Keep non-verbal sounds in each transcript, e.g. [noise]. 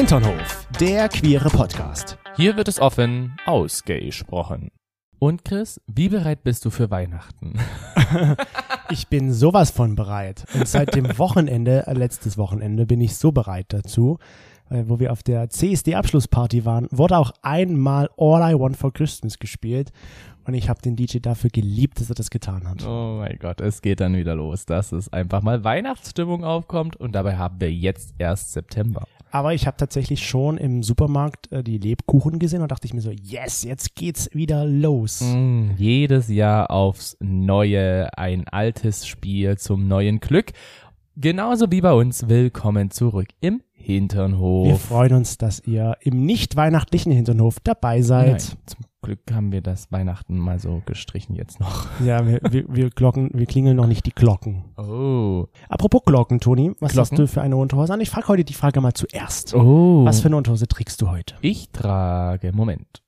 Hinternhof, der queere Podcast. Hier wird es offen ausgesprochen. Und Chris, wie bereit bist du für Weihnachten? [laughs] Ich bin sowas von bereit. Und seit dem [laughs] Wochenende, äh, letztes Wochenende, bin ich so bereit dazu. Äh, wo wir auf der CSD-Abschlussparty waren, wurde auch einmal All I Want for Christmas gespielt. Und ich habe den DJ dafür geliebt, dass er das getan hat. Oh mein Gott, es geht dann wieder los, dass es einfach mal Weihnachtsstimmung aufkommt und dabei haben wir jetzt erst September. Aber ich habe tatsächlich schon im Supermarkt äh, die Lebkuchen gesehen und dachte ich mir so, yes, jetzt geht's wieder los. Mm, jedes Jahr aufs Neue ein altes Spiel zum neuen Glück. Genauso wie bei uns. Willkommen zurück im Hinternhof. Wir freuen uns, dass ihr im nicht weihnachtlichen Hinternhof dabei seid. Nein, zum Glück haben wir das Weihnachten mal so gestrichen jetzt noch. Ja, wir, wir, wir glocken, wir klingeln noch nicht die Glocken. Oh. Apropos Glocken, Toni, was Glocken? hast du für eine Unterhose an? Ich frage heute die Frage mal zuerst. Oh. Was für eine Unterhose trägst du heute? Ich trage, Moment.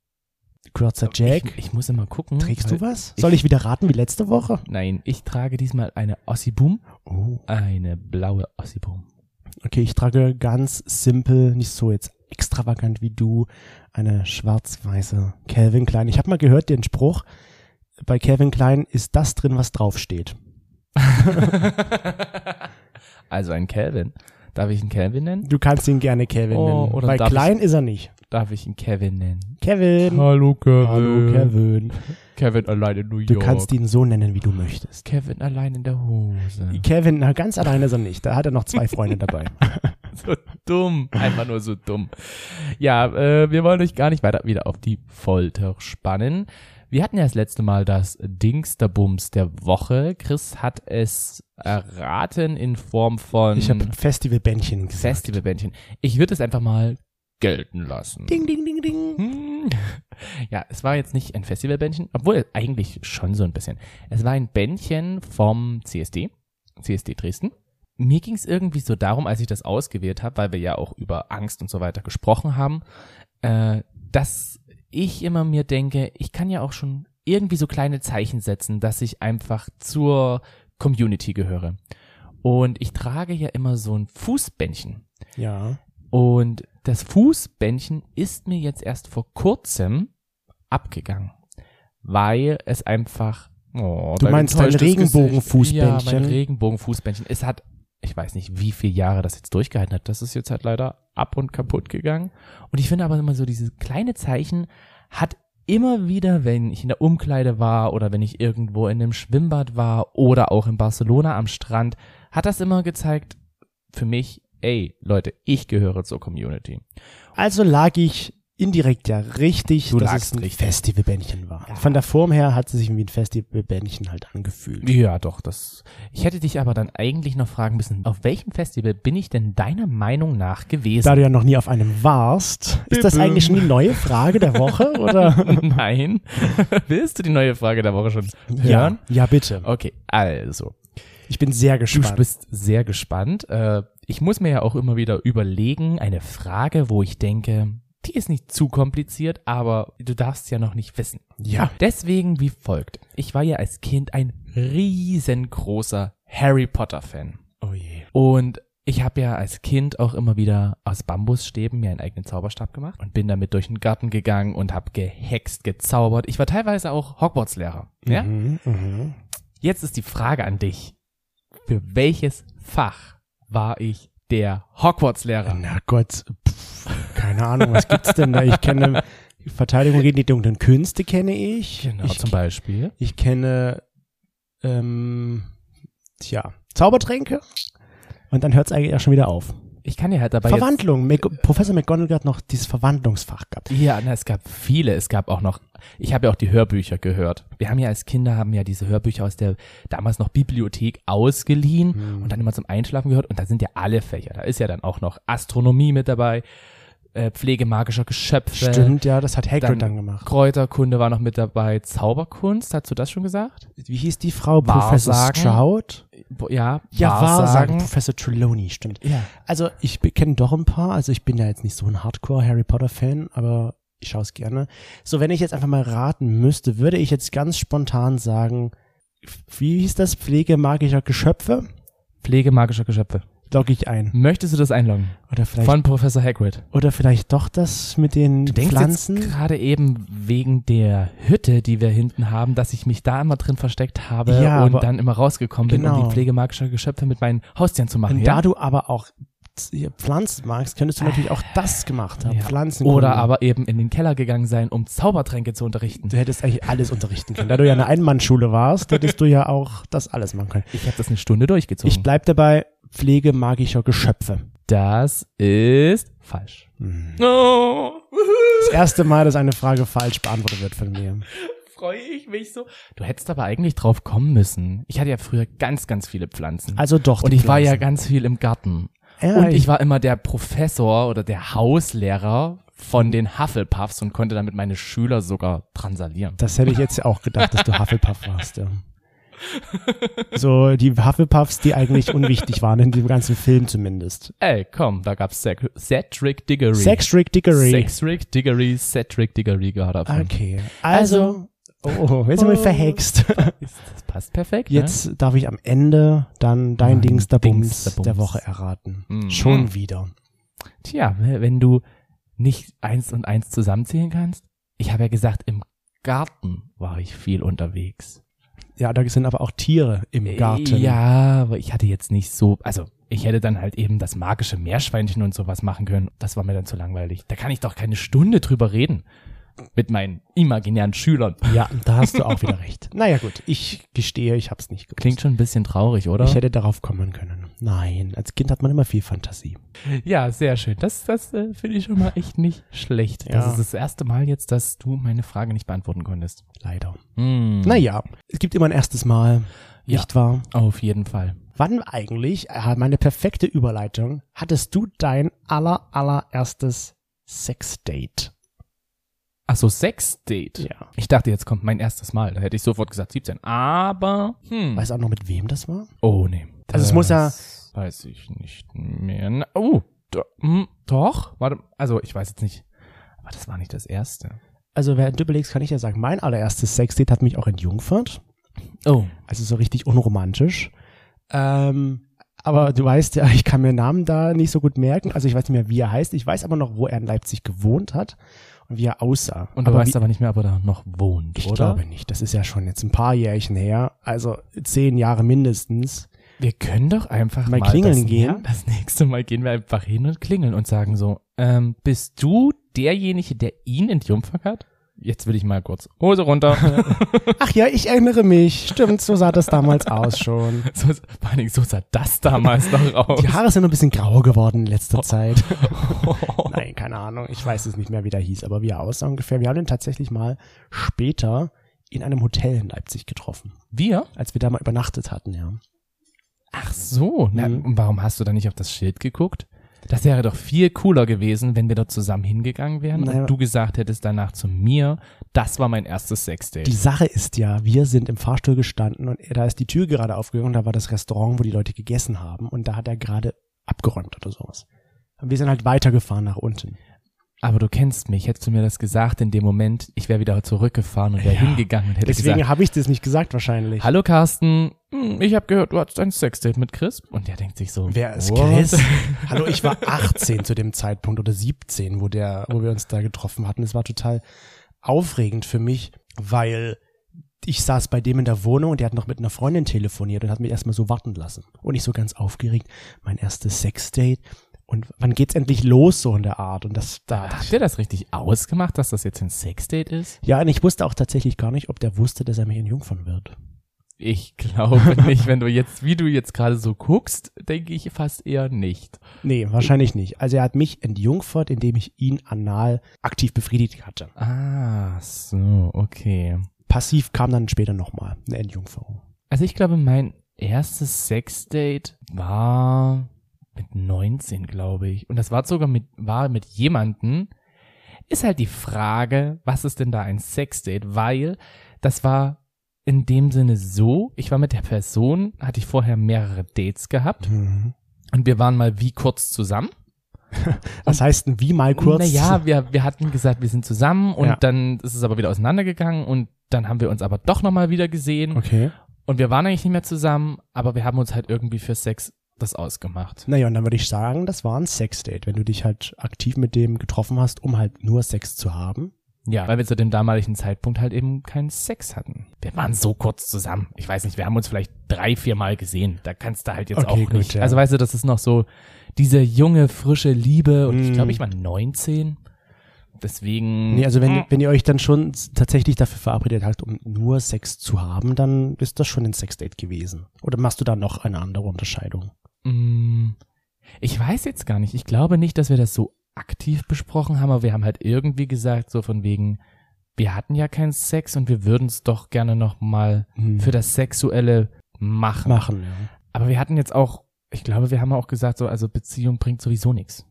Kurzer Jack. Ich, ich muss immer gucken. Trägst du was? Soll ich wieder raten wie letzte Woche? Nein, ich trage diesmal eine Ossibum. Oh. Eine blaue Ossibum. Okay, ich trage ganz simpel, nicht so jetzt extravagant wie du, eine schwarz-weiße Calvin Klein. Ich habe mal gehört den Spruch, bei Calvin Klein ist das drin, was draufsteht. [laughs] also ein Calvin. Darf ich ihn Calvin nennen? Du kannst ihn gerne Kevin Oh, nennen. oder Bei klein ist er nicht. Darf ich ihn Kevin nennen? Kevin. Hallo Kevin. Hallo Kevin. Kevin allein in New York. Du kannst ihn so nennen, wie du möchtest. Kevin allein in der Hose. Kevin, na, ganz alleine ist er nicht. Da hat er noch zwei Freunde dabei. [laughs] So dumm. Einfach nur so dumm. Ja, äh, wir wollen euch gar nicht weiter wieder auf die Folter spannen. Wir hatten ja das letzte Mal das Dingsterbums der Woche. Chris hat es erraten in Form von Ich habe Festivalbändchen gesagt. Festivalbändchen. Ich würde es einfach mal gelten lassen. Ding, ding, ding, ding. Hm. Ja, es war jetzt nicht ein Festivalbändchen, obwohl eigentlich schon so ein bisschen. Es war ein Bändchen vom CSD, CSD Dresden. Mir ging es irgendwie so darum, als ich das ausgewählt habe, weil wir ja auch über Angst und so weiter gesprochen haben, äh, dass ich immer mir denke, ich kann ja auch schon irgendwie so kleine Zeichen setzen, dass ich einfach zur Community gehöre. Und ich trage ja immer so ein Fußbändchen. Ja. Und das Fußbändchen ist mir jetzt erst vor kurzem abgegangen, weil es einfach. Oh, Du meinst dein Regenbogenfußbändchen? Ja, mein Regenbogenfußbändchen. Es hat, ich weiß nicht, wie viele Jahre das jetzt durchgehalten hat. Das ist jetzt halt leider ab und kaputt gegangen. Und ich finde aber immer so, dieses kleine Zeichen hat immer wieder, wenn ich in der Umkleide war oder wenn ich irgendwo in einem Schwimmbad war oder auch in Barcelona am Strand, hat das immer gezeigt, für mich, ey, Leute, ich gehöre zur Community. Also lag ich indirekt ja richtig, Du dass es ein richtig. Festivalbändchen war. Von der Form her hat es sich wie ein Festivalbändchen halt angefühlt. Ja, doch, das. Ich hätte dich aber dann eigentlich noch fragen müssen, auf welchem Festival bin ich denn deiner Meinung nach gewesen? Da du ja noch nie auf einem warst, ist das eigentlich schon die neue Frage der Woche, [laughs] oder? Nein. Willst du die neue Frage der Woche schon ja, hören? ja, bitte. Okay, also. Ich bin sehr Du gespannt. bist sehr gespannt. Äh, ich muss mir ja auch immer wieder überlegen, eine Frage, wo ich denke, die ist nicht zu kompliziert, aber du darfst ja noch nicht wissen. Ja. Deswegen wie folgt. Ich war ja als Kind ein riesengroßer Harry Potter Fan. Oh je. Und ich habe ja als Kind auch immer wieder aus Bambusstäben mir einen eigenen Zauberstab gemacht und bin damit durch den Garten gegangen und habe gehext, gezaubert. Ich war teilweise auch Hogwarts-Lehrer. Ja? Mhm, mhm. Jetzt ist die Frage an dich. Für welches Fach war ich der Hogwarts-Lehrer? Na Gott, pff, keine Ahnung, was gibt's denn da? Ich kenne Verteidigung gegen die dunklen Künste kenne ich. Genau, ich, zum Beispiel. ich kenne ähm, tja, Zaubertränke. Und dann hört es eigentlich auch schon wieder auf. Ich kann ja halt dabei jetzt, Verwandlung. Mac Professor McGonagall hat noch dieses Verwandlungsfach gehabt. Ja, na, es gab viele. Es gab auch noch, ich habe ja auch die Hörbücher gehört. Wir haben ja als Kinder, haben ja diese Hörbücher aus der damals noch Bibliothek ausgeliehen und dann immer zum Einschlafen gehört. Und da sind ja alle Fächer. Da ist ja dann auch noch Astronomie mit dabei, äh, Pflege magischer Geschöpfe. Stimmt, ja, das hat Hagrid dann, Dann gemacht. Kräuterkunde war noch mit dabei. Zauberkunst, hast du das schon gesagt? Wie hieß die Frau? Professor Wahrsagen? Stroud? Ja, Ja, Wahrsagen. Wahrsagen. Professor Trelawney, stimmt. Ja. Also ich kenne doch ein paar. Also ich bin ja jetzt nicht so ein Hardcore-Harry Potter-Fan, aber ich schaue es gerne. So, wenn ich jetzt einfach mal raten müsste, würde ich jetzt ganz spontan sagen, wie hieß das? Pflege magischer Geschöpfe? Pflege magischer Geschöpfe. Logge ich ein. Möchtest du das einloggen? Oder vielleicht, Von Professor Hagrid. oder vielleicht doch das mit den Du denkst Pflanzen? jetzt gerade eben wegen der Hütte, die wir hinten haben, dass ich mich da immer drin versteckt habe Ja, und dann immer rausgekommen bin, um Genau. die Pflege magischer Geschöpfe mit meinen Haustieren zu machen. Und ja? da du aber auch Pflanzen magst, könntest du natürlich auch das gemacht haben. Ja. Pflanzen. Oder aber eben in den Keller gegangen sein, um Zaubertränke zu unterrichten. Du hättest eigentlich alles unterrichten können. Da du ja eine Einmannschule warst, hättest du ja auch das alles machen können. Ich habe das eine Stunde durchgezogen. Ich bleib dabei, Pflege magischer Geschöpfe. das ist falsch. Hm. Oh, Das erste Mal, dass eine Frage falsch beantwortet wird von mir. freue ich mich so. Du hättest aber eigentlich drauf kommen müssen. Ich hatte ja früher ganz, ganz viele Pflanzen. Also doch. und ich war ja Pflanzen. ganz viel im Garten. Ja, Und ich war immer der Professor oder der Hauslehrer von den Hufflepuffs und konnte damit meine Schüler sogar transalieren. Das hätte ich jetzt ja auch gedacht, dass du Hufflepuff warst, ja. So, die Hufflepuffs, die eigentlich [laughs] unwichtig waren, in dem ganzen Film zumindest. Ey, komm, da gab's Cedric, Cedric Diggory. Sextrick Dickory. Cedric Diggory, Cedric Diggory davon. Okay, also, oh, jetzt sind wir Oh. verhext. [laughs] Das passt perfekt, Jetzt darf ich am Ende dann dein Mein Dings der Dings Bums der Woche erraten. Mhm. Schon wieder. ne? Tja, wenn du nicht eins und eins zusammenzählen kannst. Ich habe ja gesagt, im Garten war ich viel unterwegs. Ja, da sind aber auch Tiere im Garten. Ja, aber ich hatte jetzt nicht so, also ich hätte dann halt eben das magische Meerschweinchen und sowas machen können. Das war mir dann zu langweilig. Da kann ich doch keine Stunde drüber reden. Mit meinen imaginären Schülern. Ja, da hast du auch wieder recht. [laughs] Naja gut, ich gestehe, ich hab's nicht gewusst. Klingt schon ein bisschen traurig, oder? Ich hätte darauf kommen können. Nein, als Kind hat man immer viel Fantasie. ja, sehr schön. Das, das äh, finde ich schon mal echt nicht schlecht. Ja. Das ist das erste Mal jetzt, dass du meine Frage nicht beantworten konntest. Leider. Hm. Naja, es gibt immer ein erstes Mal, Ja. nicht wahr? Auf jeden Fall. Wann eigentlich, äh, meine perfekte Überleitung, hattest du dein aller, allererstes Sexdate? Ach so, Sex-Date. Ja. Ich dachte, jetzt kommt mein erstes Mal. Da hätte ich sofort gesagt 17. Aber, hm. Weißt du auch noch, mit wem das war? Oh, nee. Also es muss ja- Das Weiß ich nicht mehr. Na, oh, do, hm, doch. Warte, also ich weiß jetzt nicht. Aber das war nicht das erste. Also, während du überlegst, kann ich ja sagen, mein allererstes Sexdate hat mich auch entjungfert. Oh. Also so richtig unromantisch. Ähm, aber du weißt ja, ich kann mir Namen da nicht so gut merken. Also ich weiß nicht mehr, wie er heißt. Ich weiß aber noch, wo er in Leipzig gewohnt hat wie er aussah. Und du aber weißt wie, aber nicht mehr, ob er da noch wohnt, ich oder? glaube nicht. Das ist ja schon jetzt ein paar Jährchen her. Also zehn Jahre mindestens. Wir können doch einfach Mal mal, klingeln das, gehen. [laughs] Das nächste Mal gehen wir einfach hin und klingeln und sagen so, ähm, bist du derjenige, der ihn entjungfert hat? Jetzt will ich mal kurz Hose runter. [laughs] Ach ja, ich erinnere mich. Stimmt, so sah das damals aus schon. [laughs] so, vor allen Dingen, so sah das damals noch aus. Die Haare sind ein bisschen grauer geworden in letzter Zeit. Nein, keine Ahnung. Ich weiß es nicht mehr, wie der hieß, aber wie er aussah ungefähr. Wir haben ihn tatsächlich mal später in einem Hotel in Leipzig getroffen, Wir? als wir da mal übernachtet hatten, ja. Ach so. Na, Mhm. und warum hast du da nicht auf das Schild geguckt? Das wäre doch viel cooler gewesen, wenn wir da zusammen hingegangen wären Naja. und du gesagt hättest danach zu mir, das war mein erstes Sexdate. Die Sache ist ja, wir sind im Fahrstuhl gestanden und da ist die Tür gerade aufgegangen und da war das Restaurant, wo die Leute gegessen haben und da hat er gerade abgeräumt oder sowas. Und wir sind halt weitergefahren nach unten. Aber du kennst mich, hättest du mir das gesagt in dem Moment, ich wäre wieder zurückgefahren und wäre Ja. hingegangen und hätte Deswegen habe ich das nicht gesagt wahrscheinlich. hallo Carsten, hm, ich habe gehört, du hattest ein Sexdate mit Chris. Und der denkt sich so, Wer ist what? Chris? [laughs] Hallo, ich war 18 zu dem Zeitpunkt oder 17, wo der, wo wir uns da getroffen hatten. Es war total aufregend für mich, weil ich saß bei dem in der Wohnung und der hat noch mit einer Freundin telefoniert und hat mich erstmal so warten lassen. Und ich so ganz aufgeregt, mein erstes Sexdate. Und wann geht's endlich los, so in der Art? Und das, da, Habt ihr das richtig ausgemacht, dass das jetzt ein Sexdate ist? ja, und ich wusste auch tatsächlich gar nicht, ob der wusste, dass er mich entjungfern wird. Ich glaube [laughs] nicht, wenn du jetzt, wie du jetzt gerade so guckst, denke ich fast eher nicht. Nee, wahrscheinlich nicht. Also er hat mich entjungfert, indem ich ihn anal aktiv befriedigt hatte. Ah, so, okay. Passiv kam dann später nochmal eine Entjungferung. Also ich glaube, mein erstes Sexdate war mit 19, glaube ich. Und das war sogar mit, war mit jemanden. Ist halt die Frage, was ist denn da ein Sexdate? Weil das war in dem Sinne so, ich war mit der Person, hatte ich vorher mehrere Dates gehabt Mhm. und wir waren mal wie kurz zusammen. [laughs] Was heißt denn wie mal kurz? Naja, wir, wir hatten gesagt, wir sind zusammen und Ja. dann ist es aber wieder auseinandergegangen und dann haben wir uns aber doch nochmal wieder gesehen Okay. und wir waren eigentlich nicht mehr zusammen, aber wir haben uns halt irgendwie für Sex das ausgemacht. Naja, und dann würde ich sagen, das war ein Sexdate, wenn du dich halt aktiv mit dem getroffen hast, um halt nur Sex zu haben. Ja, weil wir zu dem damaligen Zeitpunkt halt eben keinen Sex hatten. Wir waren so kurz zusammen. Ich weiß nicht, wir haben uns vielleicht drei, vier Mal gesehen. Da kannst du halt jetzt Okay, auch gut, nicht. ja. Also weißt du, das ist noch so diese junge, frische Liebe. Und ich Mm. glaube, ich war 19. Deswegen. Nee, also wenn, Mm. wenn ihr euch dann schon tatsächlich dafür verabredet habt, um nur Sex zu haben, dann ist das schon ein Sexdate gewesen. Oder machst du da noch eine andere Unterscheidung? Mm, Ich weiß jetzt gar nicht. Ich glaube nicht, dass wir das so aktiv besprochen haben, aber wir haben halt irgendwie gesagt, so von wegen, wir hatten ja keinen Sex und wir würden es doch gerne noch mal Hm. für das Sexuelle machen. machen, ja. Aber wir hatten jetzt auch, ich glaube, wir haben auch gesagt, so, also Beziehung bringt sowieso nichts.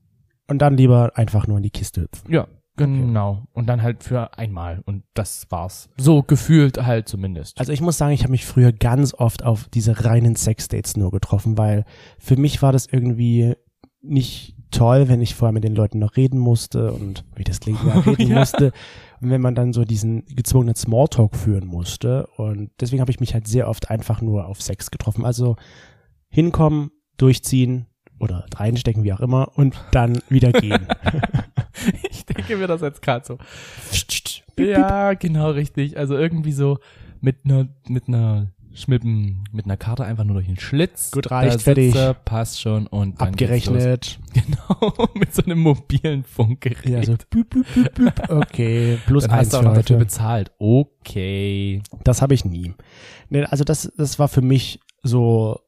Und dann lieber einfach nur in die Kiste hüpfen. Ja, genau. Und dann halt für einmal. Und das war's. So gefühlt halt zumindest. Also ich muss sagen, ich habe mich früher ganz oft auf diese reinen Sexdates nur getroffen, weil für mich war das irgendwie nicht toll, wenn ich vorher mit den Leuten noch reden musste und wie das klingt, ja, [laughs] reden Ja. musste. Und wenn man dann so diesen gezwungenen Smalltalk führen musste. Und deswegen habe ich mich halt sehr oft einfach nur auf Sex getroffen. Also hinkommen, durchziehen oder reinstecken, wie auch immer, und dann wieder gehen. [laughs] ich denke mir das jetzt gerade so. Ja, genau richtig. Also irgendwie so mit einer mit einer Schmippen, mit einer Karte einfach nur durch den Schlitz. Gut, reicht, Da fertig. er, passt schon und dann Abgerechnet. Genau, [laughs] mit so einem mobilen Funkgerät. Ja, so büp, büp, büp, büp. Okay, plus dann eins hast du auch dafür bezahlt. Okay. Das habe ich nie. Nee, also das, das war für mich so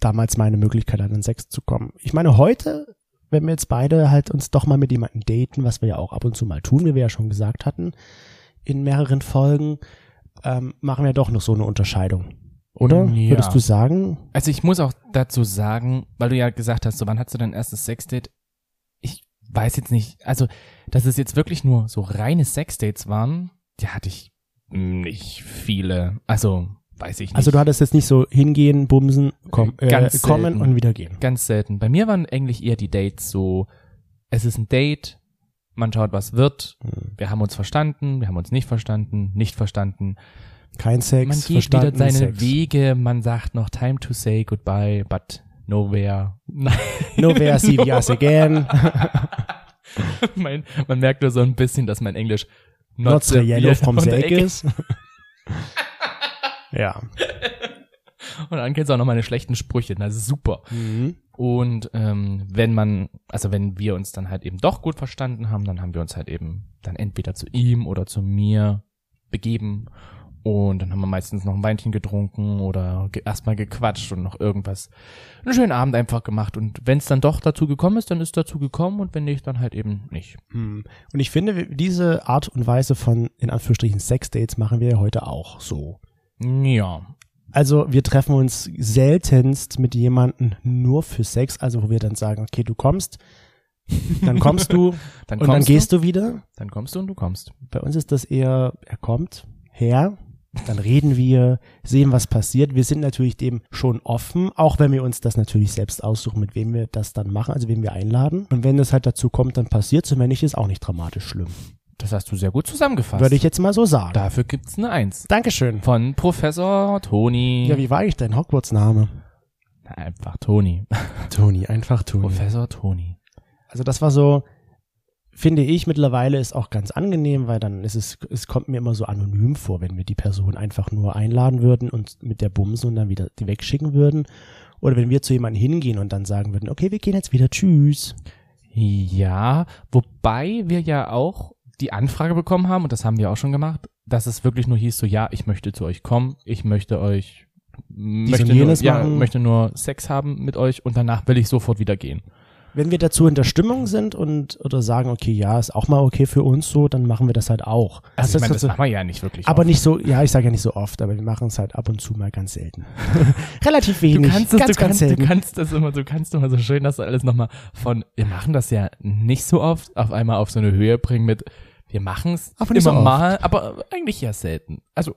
damals meine Möglichkeit, an den Sex zu kommen. Ich meine, heute, wenn wir jetzt beide halt uns doch mal mit jemandem daten, was wir ja auch ab und zu mal tun, wie wir ja schon gesagt hatten, in mehreren Folgen, ähm, machen wir doch noch so eine Unterscheidung. Oder? Ja. Würdest du sagen? Also ich muss auch dazu sagen, weil du ja gesagt hast, so wann hast du dein erstes Sexdate? Ich weiß jetzt nicht, also dass es jetzt wirklich nur so reine Sexdates waren, die hatte ich nicht viele. Also weiß ich nicht. Also du hattest jetzt nicht so hingehen, bumsen, komm, äh, Ganz kommen selten. und wieder gehen. ganz selten. Bei mir waren eigentlich eher die Dates so, es ist ein Date, man schaut, was wird, Hm. wir haben uns verstanden, wir haben uns nicht verstanden, nicht verstanden. Kein Sex, man geht verstanden, wieder seine Sex. Wege, man sagt noch time to say goodbye, but nowhere. [laughs] Nein. Nowhere see the us again. [laughs] mein, man merkt nur so ein bisschen, dass mein Englisch Not the yellow [laughs] from the egg Ecke- is. Ja. [laughs] Und dann kennst du auch noch meine schlechten Sprüche, das ist super. Mhm. Und ähm, wenn man, also wenn wir uns dann halt eben doch gut verstanden haben, dann haben wir uns halt eben dann entweder zu ihm oder zu mir begeben und dann haben wir meistens noch ein Weinchen getrunken oder ge erstmal gequatscht und noch irgendwas. Einen schönen Abend einfach gemacht und wenn es dann doch dazu gekommen ist, dann ist dazu gekommen und wenn nicht, dann halt eben nicht. Mhm. Und ich finde, diese Art und Weise von, in Anführungsstrichen, Sexdates machen wir ja heute auch so. Ja. Also wir treffen uns seltenst mit jemandem nur für Sex, also wo wir dann sagen, okay, du kommst, dann kommst du [laughs] Dann und kommst dann gehst du wieder. du, dann kommst du und du kommst. Bei uns ist das eher, er kommt her, dann reden wir, sehen, was passiert. Wir sind natürlich dem schon offen, auch wenn wir uns das natürlich selbst aussuchen, mit wem wir das dann machen, also wen wir einladen. Und wenn es halt dazu kommt, dann passiert und wenn nicht, ist auch nicht dramatisch schlimm. Das hast du sehr gut zusammengefasst. Würde ich jetzt mal so sagen. Dafür gibt's eine Eins. Dankeschön. Von Professor Toni. Ja, wie war eigentlich dein Hogwarts-Name? Na, Einfach Toni. Toni, einfach Toni. Professor Toni. Also das war so, finde ich mittlerweile ist auch ganz angenehm, weil dann ist es, es kommt mir immer so anonym vor, wenn wir die Person einfach nur einladen würden und mit der Bumsen und dann wieder die wegschicken würden. Oder wenn wir zu jemandem hingehen und dann sagen würden, okay, wir gehen jetzt wieder, tschüss. Ja, wobei wir ja auch die Anfrage bekommen haben, und das haben wir auch schon gemacht, dass es wirklich nur hieß, so ja, ich möchte zu euch kommen, ich möchte euch möchte nur, ja, machen. möchte nur Sex haben mit euch und danach will ich sofort wieder gehen. Wenn wir dazu in der Stimmung sind und oder sagen, okay, ja, ist auch mal okay für uns so, dann machen wir das halt auch. Also ich meine, ist das machen wir ja nicht wirklich. aber oft. nicht so, ja, ich sage ja nicht so oft, aber wir machen es halt ab und zu mal ganz selten. [laughs] Relativ Du wenig, kannst, das, ganz, du, ganz kannst, du kannst das immer, du kannst immer so schön, dass du alles nochmal von, wir machen das ja nicht so oft, auf einmal auf so eine Höhe bringen mit, wir machen es immer so mal, aber eigentlich ja selten. Also,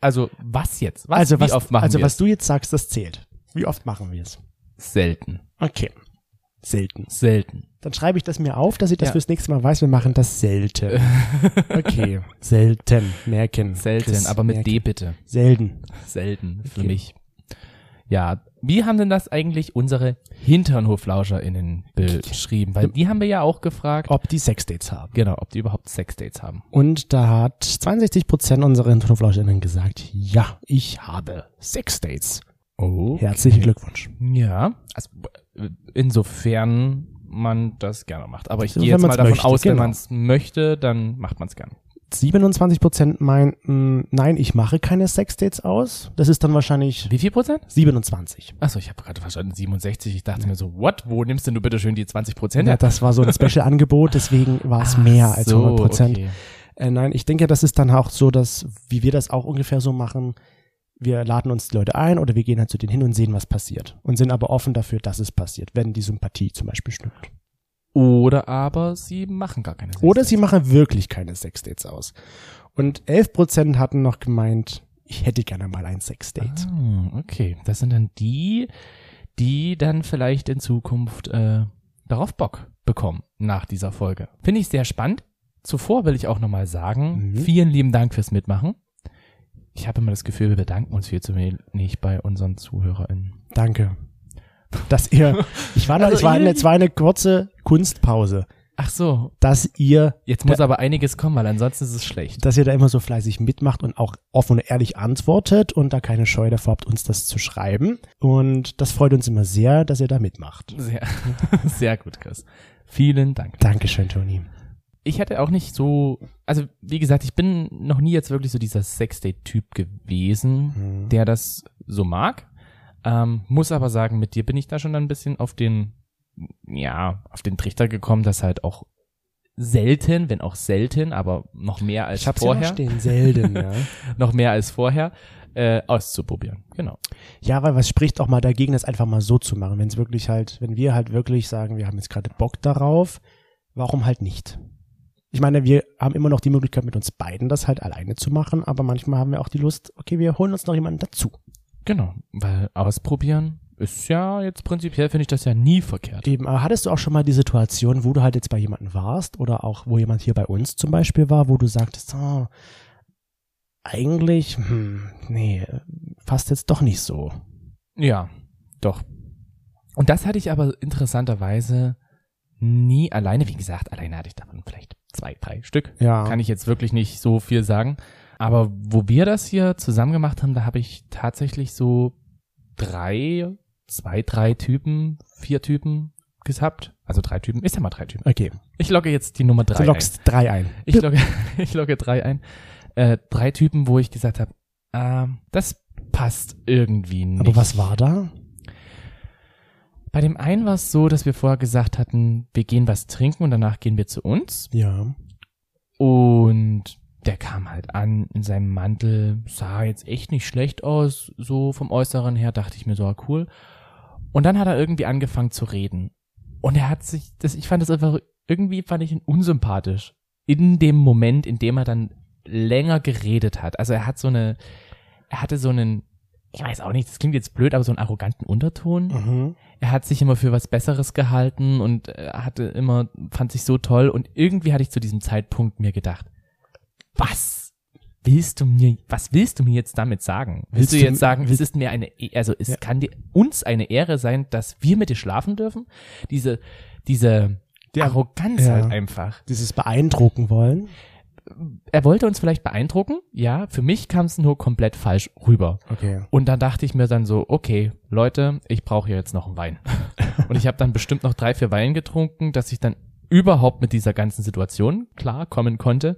also was jetzt? Was, also wie was, oft machen also was du jetzt sagst, das zählt. Wie oft machen wir es? Selten. Okay. Selten. Selten. Dann schreibe ich das mir auf, dass ich das Ja. fürs nächste Mal weiß. Wir machen das selten. [laughs] Okay. Selten. Merken. Selten, Chris, aber mit merken. D bitte. Selten. Selten für Okay. mich. Ja, wie haben denn das eigentlich unsere HinternhoflauscherInnen beschrieben? Weil die haben wir ja auch gefragt, Ob die Sexdates haben. genau, ob die überhaupt Sexdates haben. Und da hat 62 Prozent unserer Hinterhoflauscherinnen gesagt, ja, ich habe Sexdates. Oh. Herzlichen Glückwunsch. Ja, also äh, insofern man das gerne macht. Aber ich So, gehe wenn jetzt mal davon möchte, aus, wenn genau. man es möchte, dann macht man es gern. 27 Prozent meinten, nein, ich mache keine Sexdates aus. Das ist dann wahrscheinlich Wie viel Prozent? 27. Achso, ich habe gerade verstanden 67. Ich dachte mir so, what? Wo nimmst denn du bitte schön die 20 Prozent? Ja, das war so ein [laughs] Special-Angebot, deswegen war es mehr als 100 Prozent. Okay. Äh, nein, ich denke, das ist dann auch so, dass, wie wir das auch ungefähr so machen, wir laden uns die Leute ein oder wir gehen halt zu denen hin und sehen, was passiert. Und sind aber offen dafür, dass es passiert, wenn die Sympathie zum Beispiel stimmt. Oder aber sie machen gar keine Oder Sexdates. sie machen wirklich keine Sexdates aus. Und 11% hatten noch gemeint, ich hätte gerne mal ein Sexdate. Ah, okay, das sind dann die, die dann vielleicht in Zukunft äh, darauf Bock bekommen nach dieser Folge. Finde ich sehr spannend. Zuvor will ich auch nochmal sagen, Mhm. vielen lieben Dank fürs Mitmachen. Ich habe immer das Gefühl, wir bedanken uns viel zu wenig bei unseren ZuhörerInnen. Danke. Dass ihr, ich war noch, [laughs] Also es war eine, es war eine kurze Kunstpause, Ach so, dass ihr, jetzt muss aber einiges kommen, weil ansonsten ist es schlecht. dass ihr da immer so fleißig mitmacht und auch offen und ehrlich antwortet und da keine Scheu davor habt, uns das zu schreiben. Und das freut uns immer sehr, dass ihr da mitmacht. Sehr, [laughs] sehr gut, Chris. Vielen Dank. Dankeschön, Toni. ich hätte auch nicht so, also wie gesagt, ich bin noch nie jetzt wirklich so dieser Sexdate-Typ gewesen, Mhm. der das so mag. Ähm, muss aber sagen, mit dir bin ich da schon ein bisschen auf den, ja, auf den Trichter gekommen, dass halt auch selten, wenn auch selten, aber noch mehr als Ich hab's ja vorher, noch stehen, selten, [laughs] ja. noch mehr als vorher, äh, auszuprobieren. Genau. Ja, weil was spricht auch mal dagegen, das einfach mal so zu machen? Wenn es wirklich halt, wenn wir halt wirklich sagen, wir haben jetzt gerade Bock darauf, warum halt nicht? Ich meine, wir haben immer noch die Möglichkeit, mit uns beiden das halt alleine zu machen, aber manchmal haben wir auch die Lust, okay, wir holen uns noch jemanden dazu. Genau, weil ausprobieren ist ja jetzt prinzipiell, finde ich das ja nie verkehrt. Eben, aber hattest du auch schon mal die Situation, wo du halt jetzt bei jemandem warst oder auch wo jemand hier bei uns zum Beispiel war, wo du sagtest, oh, eigentlich, hm, nee, passt jetzt doch nicht so. Ja, doch. Und das hatte ich aber interessanterweise nie alleine. Wie gesagt, alleine hatte ich davon vielleicht zwei, drei Stück. Ja. Kann ich jetzt wirklich nicht so viel sagen. Aber wo wir das hier zusammen gemacht haben, da habe ich tatsächlich so drei, zwei, drei Typen, vier Typen gehabt. Also drei Typen. Ist ja mal drei Typen. Okay, Ich logge jetzt die Nummer drei du ein. lockst drei ein. Ich logge, [laughs] ich logge drei ein. Äh, drei Typen, wo ich gesagt habe, ähm, das passt irgendwie nicht. Aber was war da? Bei dem einen war es so, dass wir vorher gesagt hatten, wir gehen was trinken und danach gehen wir zu uns. Ja. Halt an in seinem Mantel, sah jetzt echt nicht schlecht aus, so vom Äußeren her, dachte ich mir so, ah, cool. Und dann hat er irgendwie angefangen zu reden. Und er hat sich, das, ich fand das einfach, irgendwie fand ich ihn unsympathisch. In dem Moment, in dem er dann länger geredet hat. Also er hat so eine, er hatte so einen, ich weiß auch nicht, das klingt jetzt blöd, aber so einen arroganten Unterton Mhm. er hat sich immer für was Besseres gehalten und äh, hatte immer, fand sich so toll und irgendwie hatte ich zu diesem Zeitpunkt mir gedacht, was willst du mir, was willst du mir jetzt damit sagen? Willst, Willst du jetzt sagen, es ist mir eine, E- also es Ja. kann dir, uns eine Ehre sein, dass wir mit dir schlafen dürfen? Diese, diese Die- Arroganz ja. halt einfach. Dieses beeindrucken wollen. Er wollte uns vielleicht beeindrucken, ja, für mich kam es nur komplett falsch rüber. Okay. Und dann dachte ich mir dann so, okay, Leute, ich brauche hier jetzt noch einen Wein. [laughs] und ich habe dann bestimmt noch drei, vier Wein getrunken, dass ich dann überhaupt mit dieser ganzen Situation klar kommen konnte.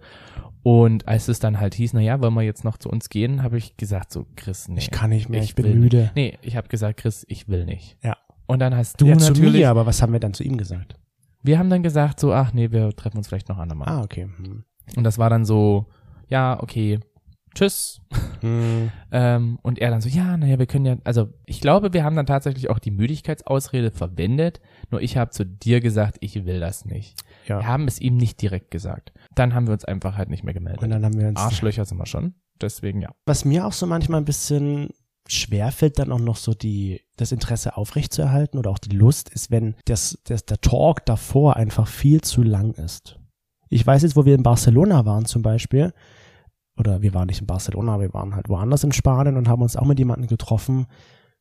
Und als es dann halt hieß, na ja, wollen wir jetzt noch zu uns gehen, habe ich gesagt so, Chris, nee. Ich kann nicht mehr, ich, bin will müde. Nicht. Nee, ich habe gesagt, Chris, ich will nicht. Ja. Und dann hast du ja, zu natürlich, mir, aber was haben wir dann zu ihm gesagt? wir haben dann gesagt so, ach nee, wir treffen uns vielleicht noch andermal. Ah, okay. Hm. Und das war dann so, ja, okay, tschüss. Hm. Ähm, und er dann so, ja, naja, wir können ja, also ich glaube, wir haben dann tatsächlich auch die Müdigkeitsausrede verwendet, nur ich habe zu dir gesagt, ich will das nicht. Ja. Wir haben es ihm nicht direkt gesagt. Dann haben wir uns einfach halt nicht mehr gemeldet. Und dann haben wir uns. Arschlöcher sind wir schon, deswegen ja. Was mir auch so manchmal ein bisschen schwerfällt, dann auch noch so die, das Interesse aufrechtzuerhalten oder auch die Lust, ist, wenn das, das, der Talk davor einfach viel zu lang ist. Ich weiß jetzt, wo wir in Barcelona waren zum Beispiel, oder wir waren nicht in Barcelona, wir waren halt woanders in Spanien und haben uns auch mit jemandem getroffen,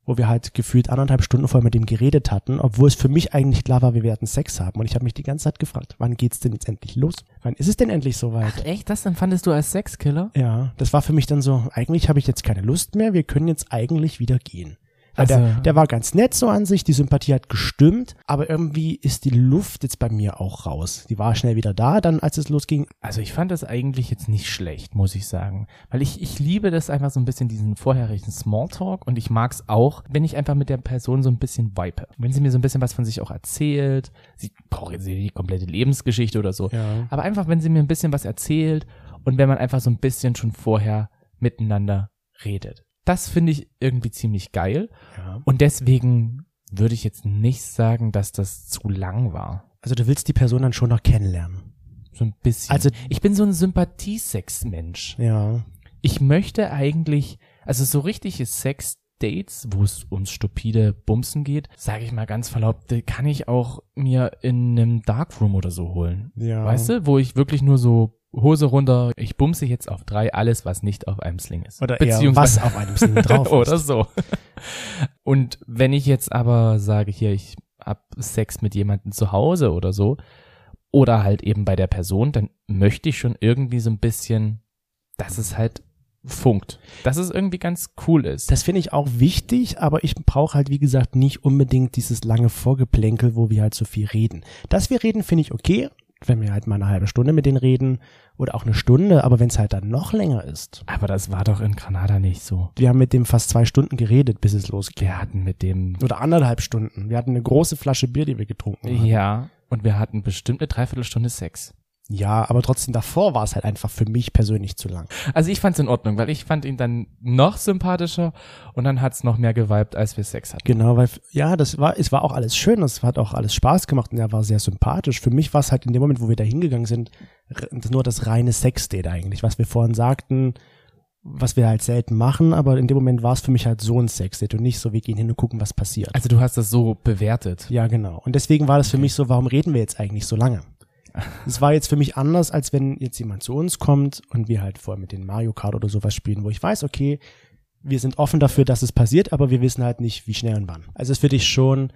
wo wir halt gefühlt anderthalb Stunden vorher mit dem geredet hatten, obwohl es für mich eigentlich klar war, wir werden Sex haben. Und ich habe mich die ganze Zeit gefragt, wann geht's denn jetzt endlich los? Wann ist es denn endlich soweit? Ach echt? Das empfandest du als Sexkiller? Ja, das war für mich dann so, eigentlich habe ich jetzt keine Lust mehr, wir können jetzt eigentlich wieder gehen. Weil der, Also- der war ganz nett so an sich, die Sympathie hat gestimmt, aber irgendwie ist die Luft jetzt bei mir auch raus. Die war schnell wieder da, dann als es losging. Also ich fand das eigentlich jetzt nicht schlecht, muss ich sagen. Weil ich, ich liebe das einfach so ein bisschen, diesen vorherigen Smalltalk und ich mag's auch, wenn ich einfach mit der Person so ein bisschen vibe. Wenn sie mir so ein bisschen was von sich auch erzählt, sie braucht jetzt nicht die komplette Lebensgeschichte oder so, Ja. aber einfach, wenn sie mir ein bisschen was erzählt und wenn man einfach so ein bisschen schon vorher miteinander redet. Das finde ich irgendwie ziemlich geil ja. und deswegen würde ich jetzt nicht sagen, dass das zu lang war. Also du willst die Person dann schon noch kennenlernen. So ein bisschen. Also- ich bin so ein Sympathiesex-Mensch. Ja. Ich möchte eigentlich, also so richtige Sex-Dates, wo es ums stupide Bumsen geht, sage ich mal ganz verlaubt, kann ich auch mir in einem Darkroom oder so holen. Ja. Weißt du, wo ich wirklich nur so Hose runter, ich bumse jetzt auf drei, alles, was nicht auf einem Sling ist. Oder eher was auf einem Sling drauf [laughs] Oder ist. so. Und wenn ich jetzt aber sage, hier, ich hab Sex mit jemandem zu Hause oder so, oder halt eben bei der Person, dann möchte ich schon irgendwie so ein bisschen, dass es halt funkt. Dass es irgendwie ganz cool ist. Das finde ich auch wichtig, aber ich brauche halt, wie gesagt, nicht unbedingt dieses lange Vorgeplänkel, wo wir halt so viel reden. Dass wir reden, finde ich okay, wenn wir halt mal eine halbe Stunde mit denen reden oder auch eine Stunde, aber wenn es halt dann noch länger ist. aber das war doch in Granada nicht so. Wir haben mit dem fast zwei Stunden geredet, bis es losging. Wir hatten mit dem, Oder anderthalb Stunden. Wir hatten eine große Flasche Bier, die wir getrunken haben. ja, und wir hatten bestimmt eine Dreiviertelstunde Sex. Ja, aber trotzdem davor war es halt einfach für mich persönlich zu lang. Also ich fand's in Ordnung, weil ich fand ihn dann noch sympathischer und dann hat's noch mehr geweibt, als wir Sex hatten. Genau, weil, ja, das war, es war auch alles schön, es hat auch alles Spaß gemacht und er war sehr sympathisch. Für mich war es halt in dem Moment, wo wir da hingegangen sind, nur das reine Sexdate eigentlich, was wir vorhin sagten, was wir halt selten machen, aber in dem Moment war es für mich halt so ein Sexdate und nicht so, wir gehen hin und gucken, was passiert. Also du hast das so bewertet. ja, genau. Und deswegen war das für mich so, warum reden wir jetzt eigentlich so lange? Es war jetzt für mich anders, als wenn jetzt jemand zu uns kommt und wir halt vorher mit den Mario Kart oder sowas spielen, wo ich weiß, okay, wir sind offen dafür, dass es passiert, aber wir wissen halt nicht, wie schnell und wann. Also ist für dich schon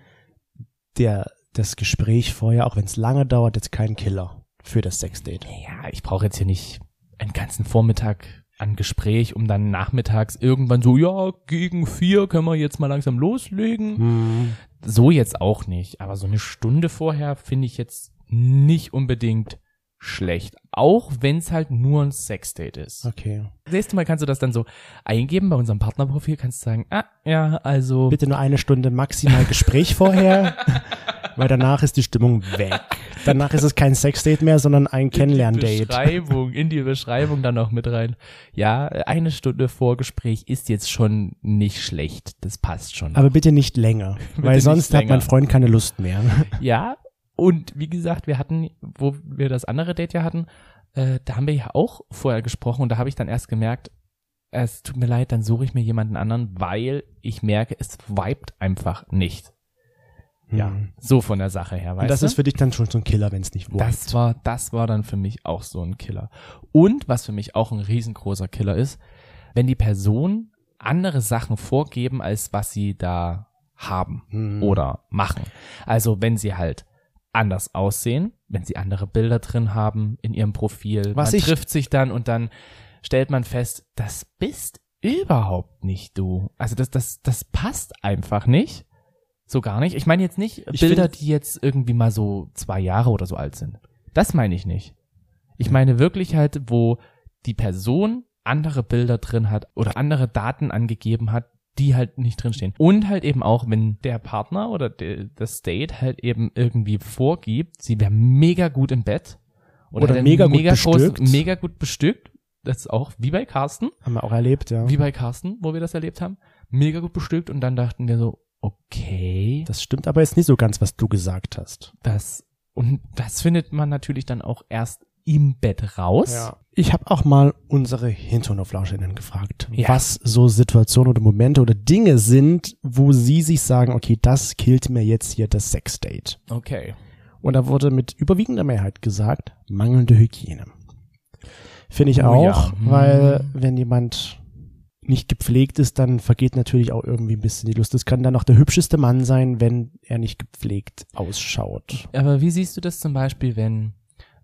der, das Gespräch vorher, auch wenn es lange dauert, jetzt kein Killer für das Sexdate. Ja, ich brauche jetzt hier nicht einen ganzen Vormittag an Gespräch, um dann nachmittags irgendwann so, ja, gegen vier können wir jetzt mal langsam loslegen. Hm. So jetzt auch nicht, aber so eine Stunde vorher finde ich jetzt nicht unbedingt schlecht. Auch wenn es halt nur ein Sexdate ist. Okay. Nächstes Mal kannst du das dann so eingeben bei unserem Partnerprofil, kannst du sagen, ah, ja, also Bitte nur eine Stunde maximal Gespräch vorher, [laughs] weil danach ist die Stimmung weg. Danach ist es kein Sexdate mehr, sondern ein in die Kennenlerndate. Beschreibung, in die Beschreibung dann noch mit rein. Ja, eine Stunde Vorgespräch ist jetzt schon nicht schlecht. Das passt schon. Aber bitte nicht länger, [laughs] weil nicht sonst hat länger. mein Freund keine Lust mehr. ja, und wie gesagt, wir hatten, wo wir das andere Date ja hatten, äh, da haben wir ja auch vorher gesprochen und da habe ich dann erst gemerkt, es tut mir leid, dann suche ich mir jemanden anderen, weil ich merke, es vibet einfach nicht. Ja, Hm. so von der Sache her, weißt Und das du? ist für dich dann schon so ein Killer, wenn es nicht wohnt. Das war, das war dann für mich auch so ein Killer. Und was für mich auch ein riesengroßer Killer ist, wenn die Person andere Sachen vorgeben, als was sie da haben Hm. oder machen. Also wenn sie halt anders aussehen, wenn sie andere Bilder drin haben in ihrem Profil, Was man ich- trifft sich dann und dann stellt man fest, das bist überhaupt nicht du. Also das, das, das passt einfach nicht. So gar nicht. Ich meine jetzt nicht Ich Bilder, die jetzt irgendwie mal so zwei Jahre oder so alt sind. Das meine ich nicht. Ich meine wirklich halt, wo die Person andere Bilder drin hat oder andere Daten angegeben hat, die halt nicht drinstehen. Und halt eben auch, wenn der Partner oder de, das Date halt eben irgendwie vorgibt, sie wäre mega gut im Bett Oder hätte mega einen gut bestückt. mega gut bestückt. Das ist auch wie bei Carsten, Haben wir auch erlebt, ja. wie bei Carsten, wo wir das erlebt haben. Mega gut bestückt und dann dachten wir so, okay, Das stimmt aber jetzt nicht so ganz, was du gesagt hast. das und das findet man natürlich dann auch erst im Bett raus. Ich habe auch mal unsere Hinterhoflauscherinnen gefragt, Ja. was so Situationen oder Momente oder Dinge sind, wo sie sich sagen, okay, das killt mir jetzt hier das Sexdate. Okay. Und da wurde mit überwiegender Mehrheit gesagt, mangelnde Hygiene. Finde ich Oh auch, ja. Hm. weil wenn jemand nicht gepflegt ist, dann vergeht natürlich auch irgendwie ein bisschen die Lust. Das kann dann auch der hübscheste Mann sein, wenn er nicht gepflegt ausschaut. Aber wie siehst du das zum Beispiel, wenn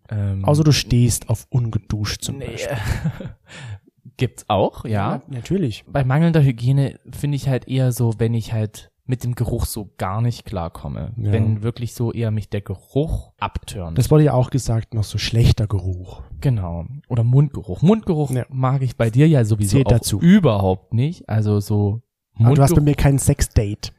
ähm, Außer du stehst auf ungeduscht zum nee, Beispiel. [laughs] gibt's auch, ja. natürlich. Bei mangelnder Hygiene finde ich halt eher so, wenn ich halt mit dem Geruch so gar nicht klarkomme. Ja. Wenn wirklich so eher mich der Geruch abtönt. Das wurde ja auch gesagt, noch so schlechter Geruch. genau. Oder Mundgeruch. Mundgeruch Ja. mag ich bei dir ja sowieso Zählt auch dazu. überhaupt nicht. Also so Aber du hast bei Mundgeruch. mir kein Sexdate.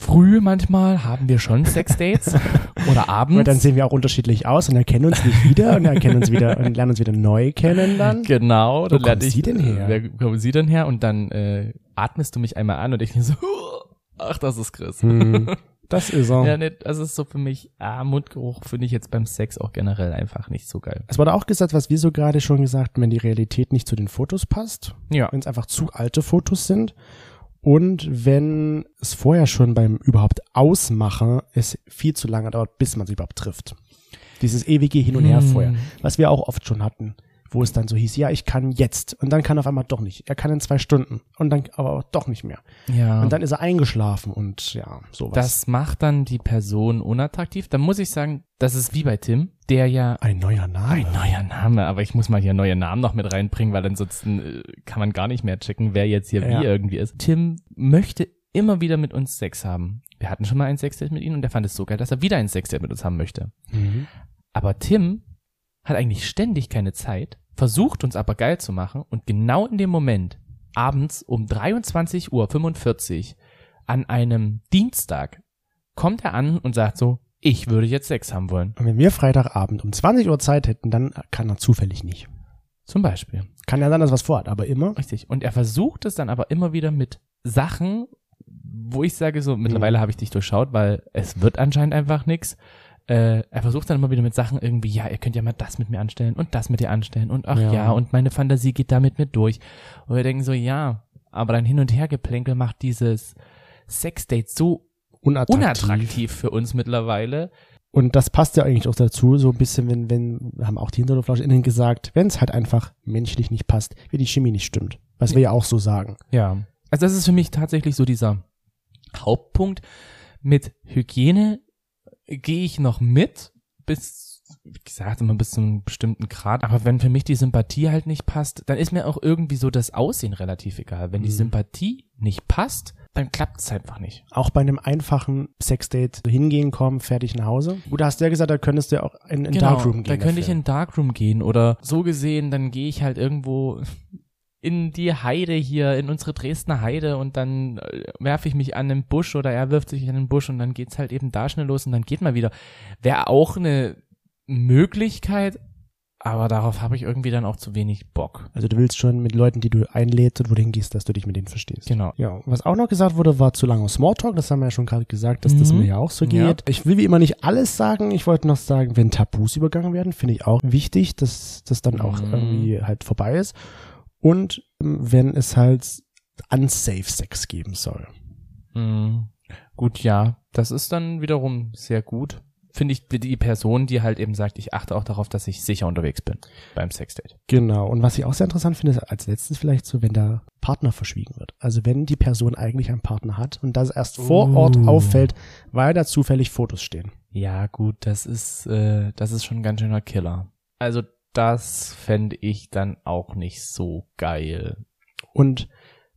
Früh manchmal haben wir schon Sexdates [laughs] oder abends. Aber dann sehen wir auch unterschiedlich aus und erkennen uns nicht wieder und erkennen uns wieder und lernen uns wieder neu kennen dann. Genau, Wo dann lerne kommt ich, sie denn her? Wer kommen sie denn her? Und dann äh, atmest du mich einmal an und ich mir so, [laughs] ach, das ist Chris. Hm, [laughs] das ist er. Ja, ne, das ist so für mich, ah, Mundgeruch finde ich jetzt beim Sex auch generell einfach nicht so geil. Es wurde auch gesagt, was wir so gerade schon gesagt haben, wenn die Realität nicht zu den Fotos passt, Ja. wenn es einfach zu alte Fotos sind und wenn es vorher schon beim überhaupt Ausmachen es viel zu lange dauert, bis man sie überhaupt trifft. Dieses ewige Hin und Her Hm. vorher, was wir auch oft schon hatten, wo es dann so hieß, ja, ich kann jetzt und dann kann auf einmal doch nicht. Er kann in zwei Stunden und dann aber auch doch nicht mehr. Ja. Und dann ist er eingeschlafen und ja, sowas. das macht dann die Person unattraktiv. Da muss ich sagen, das ist wie bei Tim, der ja ein neuer Name. Ein neuer Name, aber ich muss mal hier neue Namen noch mit reinbringen, weil ansonsten äh, kann man gar nicht mehr checken, wer jetzt hier Ja. wie irgendwie ist. Tim möchte immer wieder mit uns Sex haben. Wir hatten schon mal ein Sexdate mit ihm und er fand es so geil, dass er wieder ein Sexdate mit uns haben möchte. Mhm. Aber Tim hat eigentlich ständig keine Zeit, versucht uns aber geil zu machen und genau in dem Moment, abends um 23.45 Uhr an einem Dienstag, kommt er an und sagt so, ich würde jetzt Sex haben wollen. Und wenn wir Freitagabend um 20 Uhr Zeit hätten, dann kann er zufällig nicht. Zum Beispiel. Kann ja sein, dass was vorhat, aber immer. Richtig. Und er versucht es dann aber immer wieder mit Sachen, wo ich sage so, mittlerweile habe ich dich durchschaut, weil es wird anscheinend einfach nix. Äh, er versucht dann immer wieder mit Sachen irgendwie, ja, ihr könnt ja mal das mit mir anstellen und das mit dir anstellen und ach Ja. ja, und meine Fantasie geht damit mit durch. Und wir denken so, ja, aber dein Hin- und Hergeplänkel macht dieses Sexdate so Unattraktiv. unattraktiv für uns mittlerweile. Und das passt ja eigentlich auch dazu, so ein bisschen, wenn, wenn, haben auch die HinterhoflauscherInnen gesagt, wenn es halt einfach menschlich nicht passt, wenn die Chemie nicht stimmt. Was wir ja auch so sagen. Ja. Also das ist für mich tatsächlich so dieser Hauptpunkt. Mit Hygiene gehe ich noch mit, bis, wie gesagt, immer bis zu einem bestimmten Grad. Aber wenn für mich die Sympathie halt nicht passt, dann ist mir auch irgendwie so das Aussehen relativ egal. Wenn die Mhm. Sympathie nicht passt, dann klappt es einfach nicht. Auch bei einem einfachen Sexdate hingehen, kommen, fertig nach Hause. Gut, da hast du ja gesagt, da könntest du ja auch in, in Darkroom gehen. Genau, da könnte ich dafür. in Darkroom gehen oder so gesehen, dann gehe ich halt irgendwo in die Heide hier, in unsere Dresdner Heide und dann äh, werfe ich mich an den Busch oder er wirft sich an den Busch und dann geht's halt eben da schnell los und dann geht mal wieder. Wäre auch eine Möglichkeit, aber darauf habe ich irgendwie dann auch zu wenig Bock. Also du willst schon mit Leuten, die du einlädst und wohin gehst, dass du dich mit denen verstehst. Genau. Ja, was auch noch gesagt wurde, war zu langer Smalltalk. Das haben wir ja schon gerade gesagt, dass das Mhm. mir ja auch so Ja. geht. Ich will wie immer nicht alles sagen. Ich wollte noch sagen, wenn Tabus übergangen werden, finde ich auch wichtig, dass das dann auch Mhm. irgendwie halt vorbei ist. Und ähm, wenn es halt unsafe Sex geben soll. Mhm. Gut, ja, das ist dann wiederum sehr gut. Finde ich die Person, die halt eben sagt, ich achte auch darauf, dass ich sicher unterwegs bin beim Sexdate. Genau. Und was ich auch sehr interessant finde, ist als letztes vielleicht so, wenn der Partner verschwiegen wird. Also wenn die Person eigentlich einen Partner hat und das erst vor Ort Uh. auffällt, weil da zufällig Fotos stehen. Ja, gut, das ist, äh, das ist schon ein ganz schöner Killer. Also das fände ich dann auch nicht so geil. Und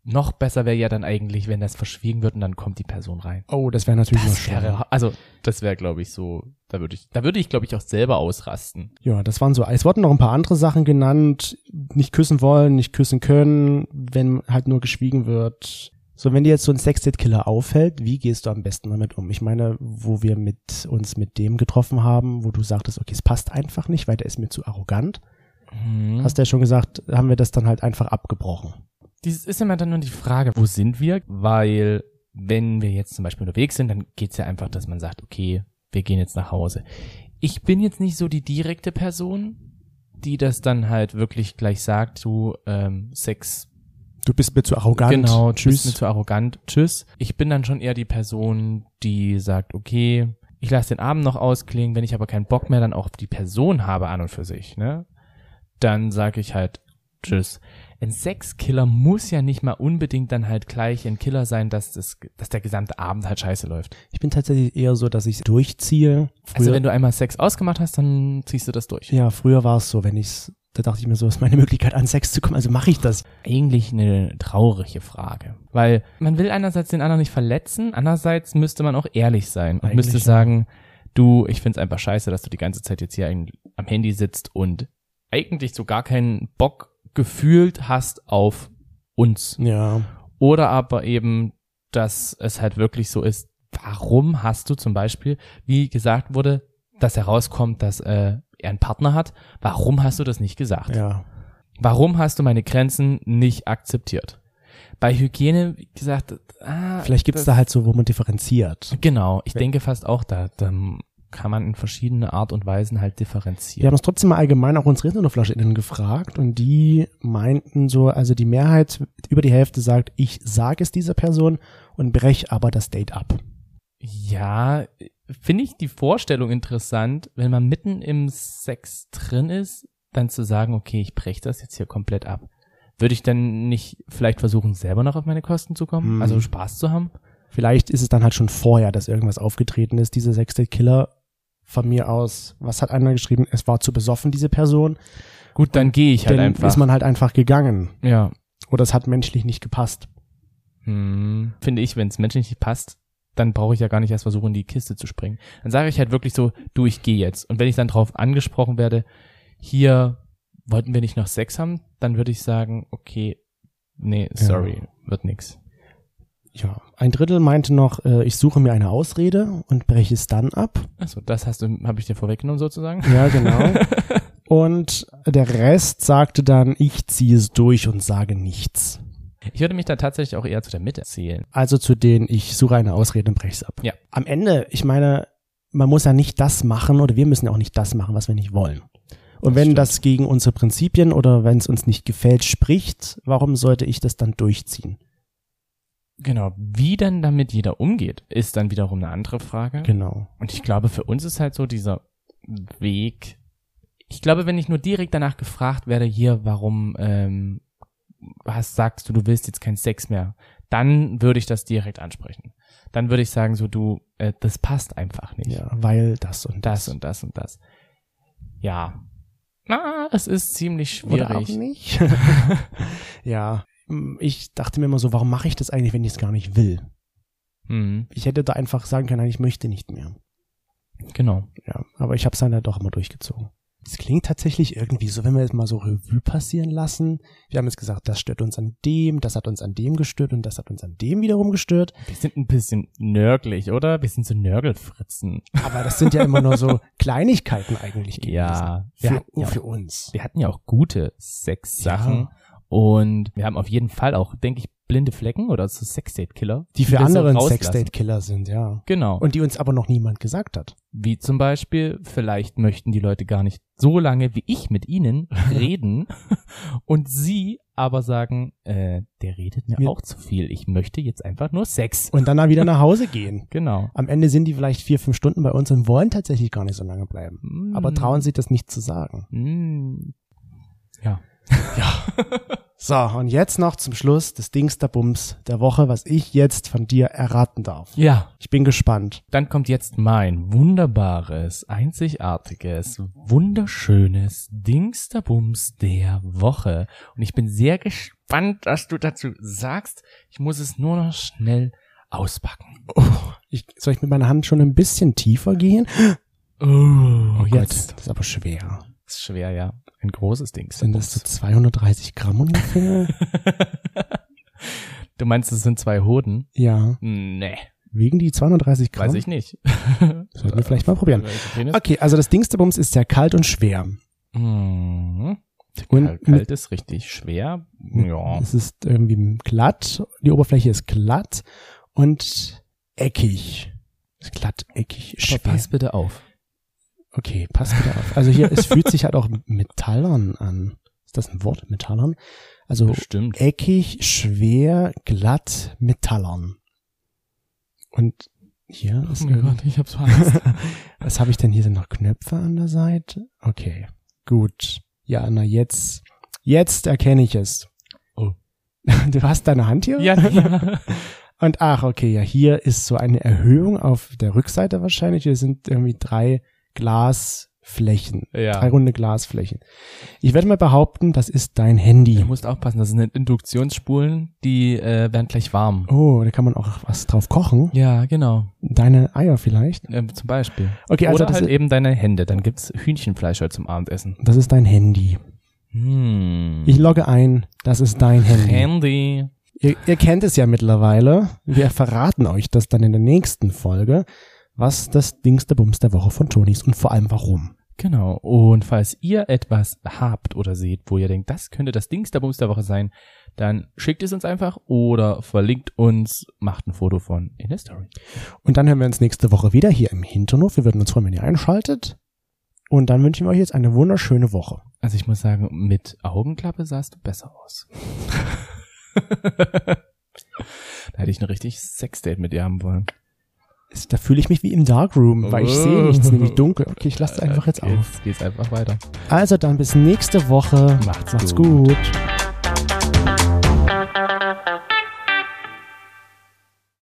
Noch besser wäre ja dann eigentlich, wenn das verschwiegen wird und dann kommt die Person rein. oh, das wäre natürlich noch Das schlimmer. wäre, also das wäre, glaube ich, so, da würde ich, da würde ich, glaube ich, auch selber ausrasten. Ja, das waren so, es wurden noch ein paar andere Sachen genannt. Nicht küssen wollen, nicht küssen können, wenn halt nur geschwiegen wird. So, wenn dir jetzt so ein Sexdate-Killer auffällt, wie gehst du am besten damit um? Ich meine, wo wir mit uns mit dem getroffen haben, wo du sagtest, okay, es passt einfach nicht, weil der ist mir zu arrogant. Mhm. Hast du ja schon gesagt, haben wir das dann halt einfach abgebrochen. Dies ist immer dann nur die Frage, wo sind wir? Weil, wenn wir jetzt zum Beispiel unterwegs sind, dann geht's ja einfach, dass man sagt, okay, wir gehen jetzt nach Hause. Ich bin jetzt nicht so die direkte Person, die das dann halt wirklich gleich sagt, du, ähm, Sex, Du bist mir zu arrogant. genau, du Tschüss. bist mir zu arrogant, tschüss. Ich bin dann schon eher die Person, die sagt, okay, ich lasse den Abend noch ausklingen, wenn ich aber keinen Bock mehr dann auch auf die Person habe an und für sich, ne? Dann sage ich halt tschüss. ein Sexkiller muss ja nicht mal unbedingt dann halt gleich ein Killer sein, dass, das, dass der gesamte Abend halt scheiße läuft. Ich bin tatsächlich eher so, dass ich durchziehe. Früher, Also wenn du einmal Sex ausgemacht hast, dann ziehst du das durch. ja, früher war es so, wenn ich's, da dachte ich mir so, ist meine Möglichkeit an Sex zu kommen, also mache ich das. Eigentlich eine traurige Frage. Weil man will einerseits den anderen nicht verletzen, andererseits müsste man auch ehrlich sein und Eigentlich müsste sagen, du, ich find's einfach scheiße, dass du die ganze Zeit jetzt hier am Handy sitzt und eigentlich so gar keinen Bock gefühlt hast auf uns. Ja, Oder aber eben, dass es halt wirklich so ist, warum hast du zum Beispiel, wie gesagt wurde, dass herauskommt, dass äh, er einen Partner hat, warum hast du das nicht gesagt? ja. Warum hast du meine Grenzen nicht akzeptiert? Bei Hygiene, wie gesagt, ah, Vielleicht gibt's da halt so, wo man differenziert. Genau, ich Ja. denke fast auch, da, da kann man in verschiedene Art und Weisen halt Wir differenzieren. haben uns trotzdem mal allgemein auch unsere InternetflaschInnen gefragt und die meinten so, also die Mehrheit, über die Hälfte sagt, ich sage es dieser Person und brech aber das Date ab. Ja, finde ich die Vorstellung interessant, wenn man mitten im Sex drin ist, dann zu sagen, okay, ich breche das jetzt hier komplett ab. Würde ich dann nicht vielleicht versuchen, selber noch auf meine Kosten zu kommen? Hm. Also Spaß zu haben? Vielleicht ist es dann halt schon vorher, dass irgendwas aufgetreten ist. Dieser sechste Killer von mir aus, was hat einer geschrieben? Es war zu besoffen, diese Person. Gut, dann gehe ich halt Dann einfach. ist man halt einfach gegangen. ja. Oder es hat menschlich nicht gepasst. Hm, finde ich, wenn es menschlich nicht passt, dann brauche ich ja gar nicht erst versuchen, in die Kiste zu springen. Dann sage ich halt wirklich so, du, ich gehe jetzt. Und wenn ich dann drauf angesprochen werde, hier wollten wir nicht noch Sex haben, dann würde ich sagen, okay, nee, sorry, wird nix. Ja, ein Drittel meinte noch, äh, ich suche mir eine Ausrede und breche es dann ab. Achso, das hast du, habe ich dir vorweggenommen sozusagen. Ja, genau. [laughs] und der Rest sagte dann, ich ziehe es durch und sage nichts. Ich würde mich da tatsächlich auch eher zu der Mitte zählen. Also zu denen, ich suche eine Ausrede und breche es ab. Ja. Am Ende, ich meine, man muss ja nicht das machen oder wir müssen ja auch nicht das machen, was wir nicht wollen. Und Das wenn stimmt. das gegen unsere Prinzipien oder wenn es uns nicht gefällt spricht, warum sollte ich das dann durchziehen? Genau, wie dann damit jeder umgeht, ist dann wiederum eine andere Frage. Genau. Und ich glaube, für uns ist halt so dieser Weg. Ich glaube, wenn ich nur direkt danach gefragt werde, hier, warum ähm, hast, sagst du, du willst jetzt keinen Sex mehr, dann würde ich das direkt ansprechen. Dann würde ich sagen, so du, äh, das passt einfach nicht. Ja, weil das und Das und das und das. Ja. Na, es ist ziemlich Oder auch schwierig. nicht. [laughs] ja, ich dachte mir immer so, warum mache ich das eigentlich, wenn ich es gar nicht will? Mhm, Ich hätte da einfach sagen können, nein, ich möchte nicht mehr. genau. Ja, aber ich habe es dann halt doch immer durchgezogen. Es klingt tatsächlich irgendwie so, wenn wir jetzt mal so Revue passieren lassen. Wir haben jetzt gesagt, das stört uns an dem, das hat uns an dem gestört und das hat uns an dem wiederum gestört. Wir sind ein bisschen nörglich, oder? Wir sind so Nörgelfritzen. Aber das sind ja immer nur so [laughs] Kleinigkeiten eigentlich. Ja, wir Für, hatten ja für uns. wir hatten ja auch gute Sexsachen Ja. Und wir haben auf jeden Fall auch, denke ich, blinde Flecken oder so Sexdate-Killer. Die für rauslassen. Sexdate-Killer sind, ja. Genau. Und die uns aber noch niemand gesagt hat. wie zum Beispiel, vielleicht möchten die Leute gar nicht so lange wie ich mit ihnen [laughs] reden und sie aber sagen, äh, der redet mir Ja. auch zu viel. Ich möchte jetzt einfach nur Sex. Und dann da wieder nach Hause gehen. [laughs] Genau. Am Ende sind die vielleicht vier, fünf Stunden bei uns und wollen tatsächlich gar nicht so lange bleiben. Mm. Aber trauen sich das nicht zu sagen. Mm. Ja. [laughs] So, und jetzt noch zum Schluss des Dings der Bums der Woche, was ich jetzt von dir erraten darf. Ja, Ich bin gespannt. Dann kommt jetzt mein wunderbares, einzigartiges, wunderschönes Dingsterbums der Woche. Und ich bin sehr gespannt, was du dazu sagst. Ich muss es nur noch schnell auspacken. Oh, ich, soll ich mit meiner Hand schon ein bisschen tiefer gehen? Oh, Oh, jetzt. jetzt. Das ist aber schwer. Ist schwer, ja. Ein großes Sind Dingsterbums. das so 230 Gramm ungefähr? [laughs] du meinst, es sind zwei Hoden? ja. Nee, Wiegen die 230 Gramm? weiß ich nicht. [laughs] Sollten wir vielleicht mal probieren. Okay, also das Dings der Bums ist sehr kalt und schwer. Mhm. Und Kalt, kalt ist richtig schwer. Ja. Es ist irgendwie glatt. Die Oberfläche ist glatt und eckig. Ist glatt, eckig, schwer. Aber pass bitte auf. Okay, pass bitte auf. Also hier, es fühlt sich halt auch metallern an. Ist das ein Wort? Metallern? Also Bestimmt. eckig, schwer, glatt, metallern. Und hier ist Oh mein irgendwie- Gott, ich hab's Angst. [laughs] Was habe ich denn hier? Sind noch Knöpfe an der Seite? Okay, gut. Ja, na jetzt, jetzt erkenne ich es. [laughs] Du hast deine Hand hier? Ja, ja. [laughs] Und ach, okay, ja, hier ist so eine Erhöhung auf der Rückseite wahrscheinlich. Hier sind irgendwie drei Glasflächen. Ja. Drei runde Glasflächen. Ich werde mal behaupten, das ist dein Handy. Du musst aufpassen, das sind Induktionsspulen, die äh, werden gleich warm. Oh, da kann man auch was drauf kochen. Ja, genau. Deine Eier vielleicht. Ähm, zum Beispiel. Okay, also Oder das, halt eben deine Hände. Dann gibt's Hühnchenfleisch heute zum Abendessen. das ist dein Handy. Hm. Ich logge ein, das ist dein Handy. Handy. Ihr, ihr kennt es ja mittlerweile. Wir verraten euch das dann in der nächsten Folge, was das Dings der Bums der Woche von Toni ist und vor allem warum. Genau. Und falls ihr etwas habt oder seht, wo ihr denkt, das könnte das Dings der Bums der Woche sein, dann schickt es uns einfach oder verlinkt uns, macht ein Foto von in der Story. Und dann hören wir uns nächste Woche wieder hier im Hinternhof. Wir würden uns freuen, wenn ihr einschaltet. Und dann wünschen wir euch jetzt eine wunderschöne Woche. Also ich muss sagen, mit Augenklappe sahst du besser aus. [laughs] [laughs] da hätte ich ein richtig Sexdate mit dir haben wollen. Da fühle ich mich wie im Darkroom, weil ich sehe nichts, nämlich dunkel. Okay, ich lasse es einfach jetzt auf. Jetzt geht's einfach weiter. Also dann bis nächste Woche. Macht's Macht's gut. gut.